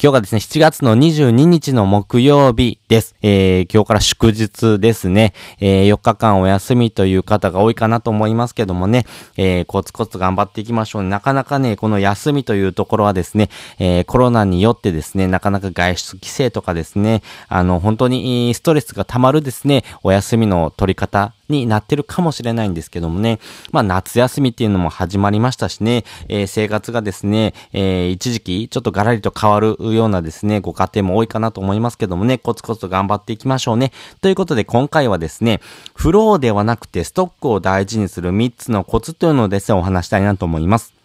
今日がですね、7月の22日の木曜日です。えー、今日から祝日ですね。えー、4日間お休みという方が多いかなと思いますけどもね、えー、コツコツ頑張っていきましょう、なかなかね、この休みというところはですね、えー、コロナによってですね、なかなか外出規制とかですね、あの、本当にストレスが溜まるですね、お休みの取り方になってるかもしれないんですけどもね、まあ夏休みっていうのも始まりましたしね、えー、生活がですね、えー、一時期ちょっとガラリと変わるようなですね、ご家庭も多いかなと思いますけどもね、コツコツと頑張っていきましょうね。ということで今回はですね、フローではなくてストックを大事にする3つのコツというのをですね、お話したいなと思います。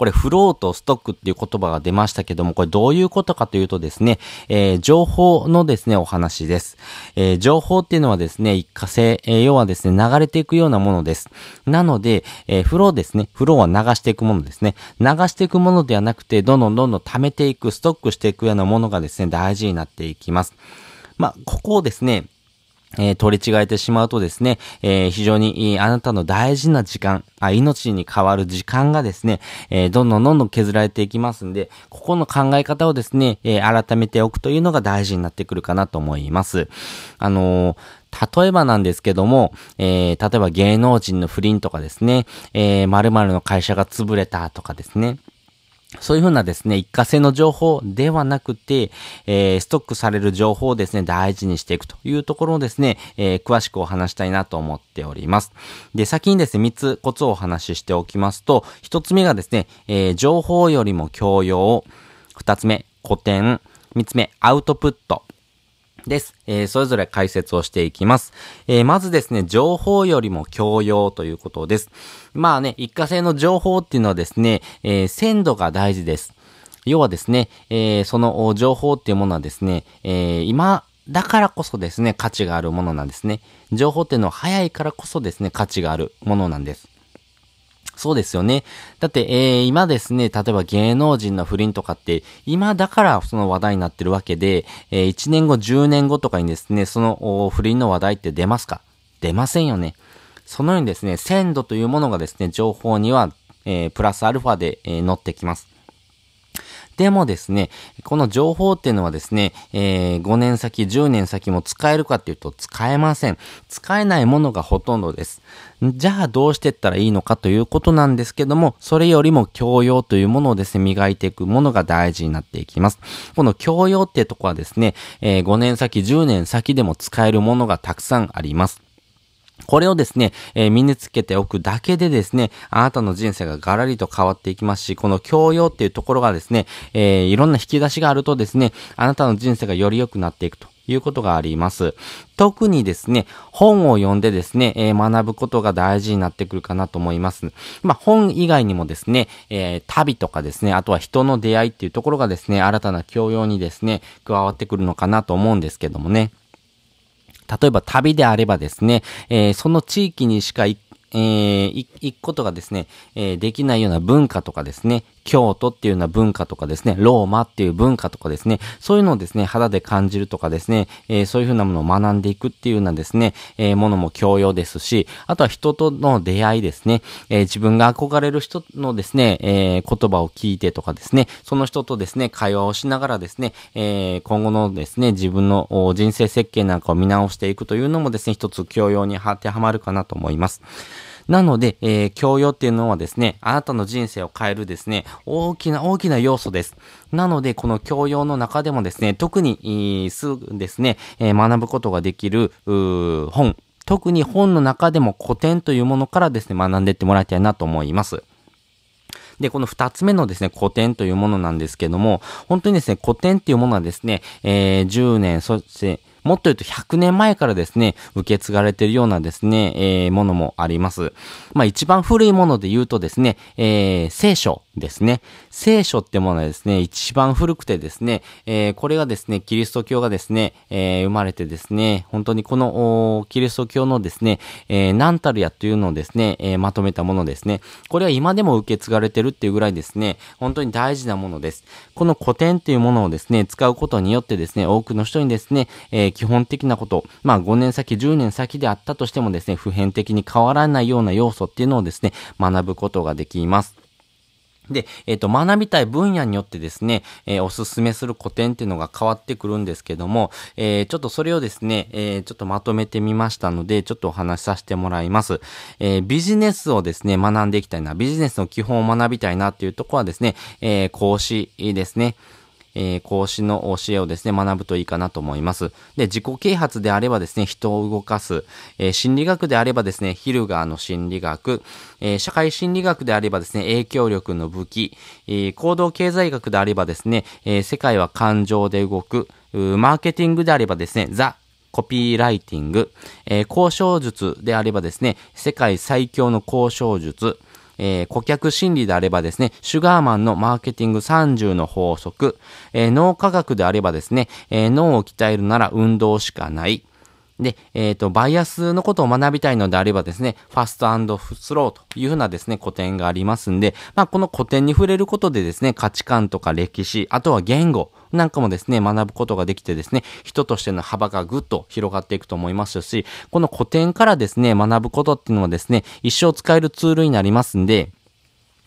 これフローとストックっていう言葉が出ましたけども、これどういうことかというとですね、えー、情報のですね、お話です。えー、情報っていうのはですね、一過性、えー、要はですね、流れていくようなものです。なので、えフローですね、フローは流していくものですね。流していくものではなくて、どんどんどんどん溜めていく、ストックしていくようなものがですね、大事になっていきます。まあ、ここをですね、えー、取り違えてしまうとですね、えー、非常に、あなたの大事な時間あ、命に変わる時間がですね、えー、どんどんどんどん削られていきますんで、ここの考え方をですね、え改めておくというのが大事になってくるかなと思います。あの例えばなんですけども、え、例えば芸能人の不倫とかですね、えー、〇〇の会社が潰れたとかですね、そういうふうなですね、一過性の情報ではなくて、えー、ストックされる情報をですね、大事にしていくというところをですね、えー、詳しくお話したいなと思っております。で、先にですね、三つコツをお話ししておきますと、一つ目がですね、えー、情報よりも教養、二つ目、古典、三つ目、アウトプット。です。えー、それぞれ解説をしていきます。えー、まずですね、情報よりも教養ということです。まあね、一過性の情報っていうのはですね、えー、鮮度が大事です。要はですね、え、その情報っていうものはですね、え、今、だからこそですね、価値があるものなんですね。情報っていうのは早いからこそですね、価値があるものなんです。そうですよね。だって、えー、今ですね、例えば芸能人の不倫とかって、今だからその話題になってるわけで、えー、1年後、10年後とかにですね、その不倫の話題って出ますか？出ませんよね。そのようにですね、鮮度というものがですね、情報には、えー、プラスアルファで、えー、乗ってきます。でもですね、この情報っていうのはですね、えー、5年先、10年先も使えるかっていうと使えません。使えないものがほとんどです。じゃあどうしてったらいいのかということなんですけども、それよりも教養というものをですね、磨いていくものが大事になっていきます。この教養ってとこはですね、えー、5年先、10年先でも使えるものがたくさんあります。これをですね、えー、身につけておくだけでですね、あなたの人生がガラリと変わっていきますし、この教養っていうところがですね、えー、いろんな引き出しがあるとですね、あなたの人生がより良くなっていくということがあります。特にですね、本を読んでですね、えー、学ぶことが大事になってくるかなと思います。まあ、本以外にもですね、えー、旅とかですね、あとは人の出会いっていうところがですね、新たな教養にですね、加わってくるのかなと思うんですけどもね。例えば旅であればですね、えー、その地域にしか行えー、行くことがですね、えー、できないような文化とかですね、京都っていうような文化とかですね、ローマっていう文化とかですね、そういうのをですね、肌で感じるとかですね、えー、そういうふうなものを学んでいくっていうようなですね、えー、ものも教養ですし、あとは人との出会いですね、えー、自分が憧れる人のですね、え言葉を聞いてとかですね、その人とですね、会話をしながらですね、え今後のですね、自分の人生設計なんかを見直していくというのもですね、一つ教養に当てはまるかなと思います。なので、えー、教養っていうのはですね、あなたの人生を変えるですね、大きな大きな要素です。なので、この教養の中でもですね、特に、すぐですね、えー、学ぶことができる、本、特に本の中でも古典というものからですね、学んでいってもらいたいなと思います。で、この二つ目のですね、古典というものなんですけども、本当にですね、古典っていうものはですね、えー、10年、そして、もっと言うと100年前からですね、受け継がれているようなですね、えー、ものもあります。まあ一番古いもので言うとですね、えー、聖書ですね。聖書ってものはですね、一番古くてですね、えー、これがですね、キリスト教がですね、えー、生まれてですね、本当にこの、キリスト教のですね、えー、ナンタルヤというのをですね、え、まとめたものですね。これは今でも受け継がれてるっていうぐらいですね、本当に大事なものです。この古典っていうものをですね、使うことによってですね、多くの人にですね、え、基本的なこと、まあ5年先、10年先であったとしてもですね、普遍的に変わらないような要素っていうのをですね、学ぶことができます。で、えっ、ー、と、学びたい分野によってですね、えー、おすすめする古典っていうのが変わってくるんですけども、えー、ちょっとそれをですね、えちょっとまとめてみましたので、ちょっとお話しさせてもらいます。えビジネスをですね、学んでいきたいな、ビジネスの基本を学びたいなっていうとこはですね、え講師ですね。えー、講師の教えをですね、学ぶといいかなと思います。で、自己啓発であればですね、人を動かす。えー、心理学であればですね、ヒルガーの心理学。えー、社会心理学であればですね、影響力の武器。え行動経済学であればですね、え世界は感情で動く。マーケティングであればですね、ザ・コピーライティング、え交渉術であればですね、世界最強の交渉術、えー、顧客心理であればですね、シュガーマンのマーケティング30の法則、えー、脳科学であればですね、えー、脳を鍛えるなら運動しかない。で、えっ、ー、と、バイアスのことを学びたいのであればですね、ファストスローというふうなですね、古典がありますんで、まあ、この古典に触れることでですね、価値観とか歴史、あとは言語、なんかもですね、学ぶことができてですね、人としての幅がぐっと広がっていくと思いますし、この古典からですね、学ぶことっていうのはですね、一生使えるツールになりますんで、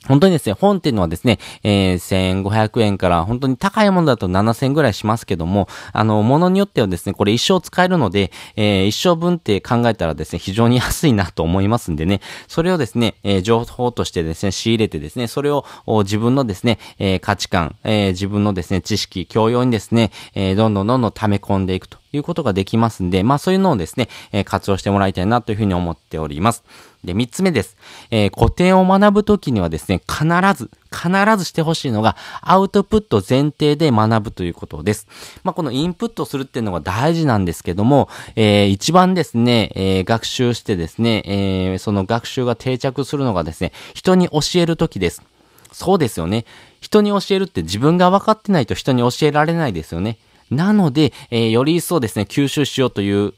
本当にですね、本っていうのはですね、えー、1500円から本当に高いものだと7000円ぐらいしますけども、あの、ものによってはですね、これ一生使えるので、えー、一生分って考えたらですね、非常に安いなと思いますんでね、それをですね、えー、情報としてですね、仕入れてですね、それを自分のですね、えー、価値観、えー、自分のですね、知識、教養にですね、えー、どんどんどんどん溜め込んでいくと。いうことができますんで、まあそういうのをですね、えー、活用してもらいたいなというふうに思っております。で、三つ目です。えー、古典を学ぶときにはですね、必ず、必ずしてほしいのが、アウトプット前提で学ぶということです。まあ、このインプットするっていうのが大事なんですけども、えー、一番ですね、えー、学習してですね、えー、その学習が定着するのがですね、人に教えるときです。そうですよね。人に教えるって自分が分かってないと人に教えられないですよね。なので、えー、より一層ですね、吸収しようという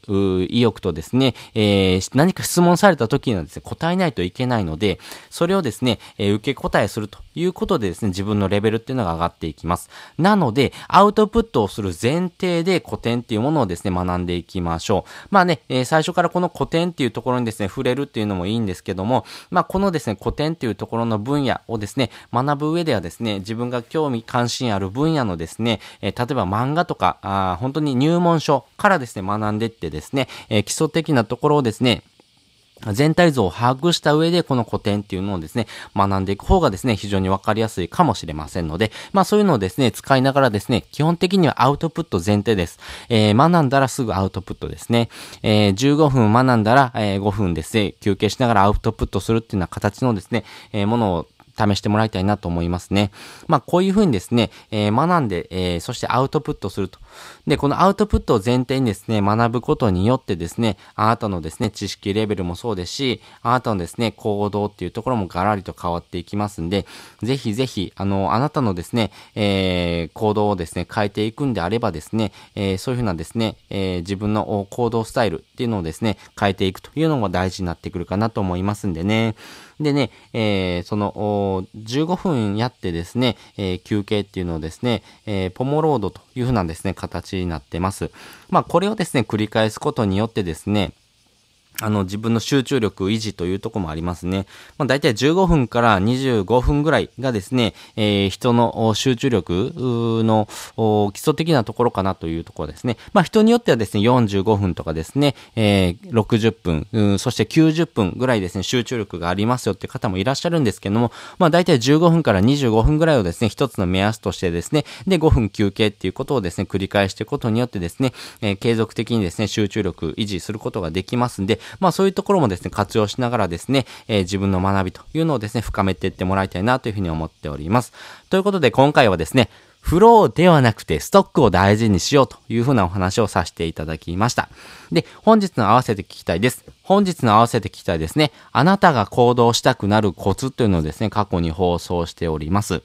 意欲とですね、えー、何か質問された時にはですね、答えないといけないので、それをですね、えー、受け答えするということでですね、自分のレベルっていうのが上がっていきます。なので、アウトプットをする前提で古典っていうものをですね、学んでいきましょう。まあね、えー、最初からこの古典っていうところにですね、触れるっていうのもいいんですけども、まあこのですね、古典っていうところの分野をですね、学ぶ上ではですね、自分が興味関心ある分野のですね、えー、例えば漫画とか、あ本当に入門書からですね、学んでってですね、えー、基礎的なところをですね、全体像を把握した上で、この古典っていうのをですね、学んでいく方がですね、非常にわかりやすいかもしれませんので、まあそういうのをですね、使いながらですね、基本的にはアウトプット前提です。えー、学んだらすぐアウトプットですね。えー、15分学んだら、えー、5分ですね、休憩しながらアウトプットするっていうような形のですね、えー、ものを試してもらいたいなと思いますね。まあ、こういうふうにですね、えー、学んで、えー、そしてアウトプットすると。で、このアウトプットを前提にですね、学ぶことによってですね、あなたのですね、知識レベルもそうですし、あなたのですね、行動っていうところもガラリと変わっていきますんで、ぜひぜひ、あの、あなたのですね、えー、行動をですね、変えていくんであればですね、えー、そういうふうなですね、えー、自分の行動スタイルっていうのをですね、変えていくというのも大事になってくるかなと思いますんでね。でね、えー、その、15分やってですね、えー、休憩っていうのをですね、えー、ポモロードというふうなですね、形になってます。まあ、これをですね、繰り返すことによってですね、あの、自分の集中力維持というとこもありますね。まあ、大体15分から25分ぐらいがですね、えー、人の集中力の基礎的なところかなというところですね。まあ、人によってはですね、45分とかですね、えー、60分、そして90分ぐらいですね、集中力がありますよって方もいらっしゃるんですけども、まあ、大体15分から25分ぐらいをですね、一つの目安としてですね、で、5分休憩っていうことをですね、繰り返していくことによってですね、えー、継続的にですね、集中力維持することができますんで、まあそういうところもですね、活用しながらですね、えー、自分の学びというのをですね、深めていってもらいたいなというふうに思っております。ということで今回はですね、フローではなくてストックを大事にしようというふうなお話をさせていただきました。で、本日の合わせて聞きたいです。本日の合わせて聞きたいですね。あなたが行動したくなるコツというのをですね、過去に放送しております。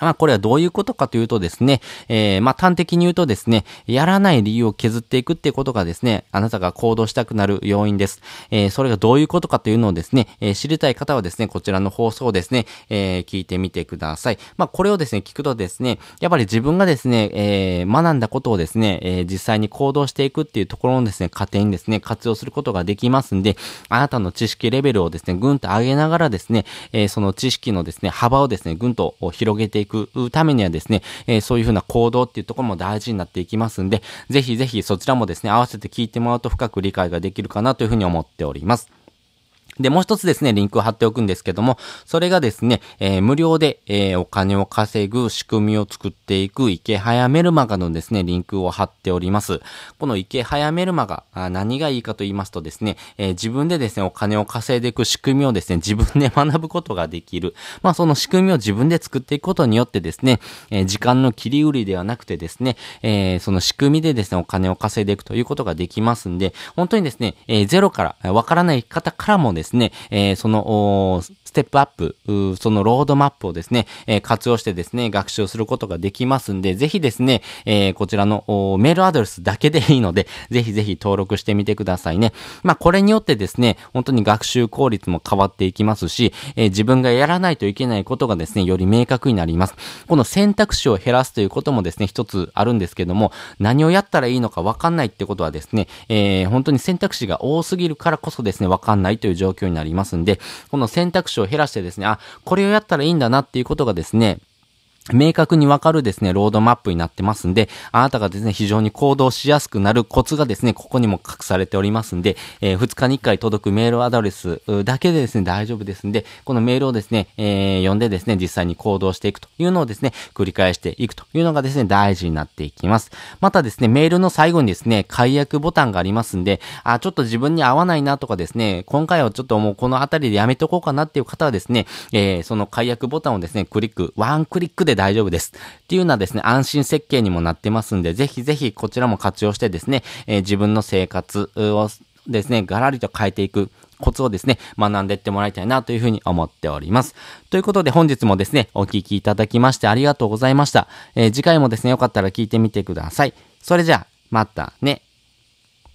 まあ、これはどういうことかというとですね、えー、まあ、端的に言うとですね、やらない理由を削っていくっていうことがですね、あなたが行動したくなる要因です。えー、それがどういうことかというのをですね、えー、知りたい方はですね、こちらの放送をですね、え聞いてみてください。まあ、これをですね、聞くとですね、やっぱり自分がですね、え学んだことをですね、え実際に行動していくっていうところのですね、過程にですね、活用することができますんで、あなたの知識レベルをですね、ぐんと上げながらですね、えその知識のですね、幅をですね、ぐんと広げていくくためにはですね、えー、そういうふうな行動っていうところも大事になっていきますんで、ぜひぜひそちらもですね、合わせて聞いてもらうと深く理解ができるかなというふうに思っております。で、もう一つですね、リンクを貼っておくんですけども、それがですね、えー、無料で、えー、お金を稼ぐ仕組みを作っていく池早メルマガのですね、リンクを貼っております。この池早メルマガ、あ何がいいかと言いますとですね、えー、自分でですね、お金を稼いでいく仕組みをですね、自分で学ぶことができる。まあ、その仕組みを自分で作っていくことによってですね、え時間の切り売りではなくてですね、えその仕組みでですね、お金を稼いでいくということができますんで、本当にですね、えゼロから、わからない方からもですね、ねえー、その、ステップアップ、そのロードマップをですね、えー、活用してですね、学習することができますんで、ぜひですね、えー、こちらのメールアドレスだけでいいので、ぜひぜひ登録してみてくださいね。まあ、これによってですね、本当に学習効率も変わっていきますし、えー、自分がやらないといけないことがですね、より明確になります。この選択肢を減らすということもですね、一つあるんですけども、何をやったらいいのかわかんないってことはですね、えー、本当に選択肢が多すぎるからこそですね、わかんないという状況になりますんで、この選択肢を減らしてですね、あ、これをやったらいいんだなっていうことがですね、明確にわかるですね、ロードマップになってますんで、あなたがですね、非常に行動しやすくなるコツがですね、ここにも隠されておりますんで、えー、2日に1回届くメールアドレスだけでですね、大丈夫ですんで、このメールをですね、えー、読んでですね、実際に行動していくというのをですね、繰り返していくというのがですね、大事になっていきます。またですね、メールの最後にですね、解約ボタンがありますんで、あ、ちょっと自分に合わないなとかですね、今回はちょっともうこの辺りでやめとこうかなっていう方はですね、えー、その解約ボタンをですね、クリック、ワンクリックで大丈夫です。っていうようなですね、安心設計にもなってますんで、ぜひぜひこちらも活用してですね、えー、自分の生活をですね、ガラリと変えていく。コツをですね、学んでいってもらいたいなというふうに思っております。ということで本日もですね、お聴きいただきましてありがとうございました。えー、次回もですね、よかったら聞いてみてください。それじゃあ、またね。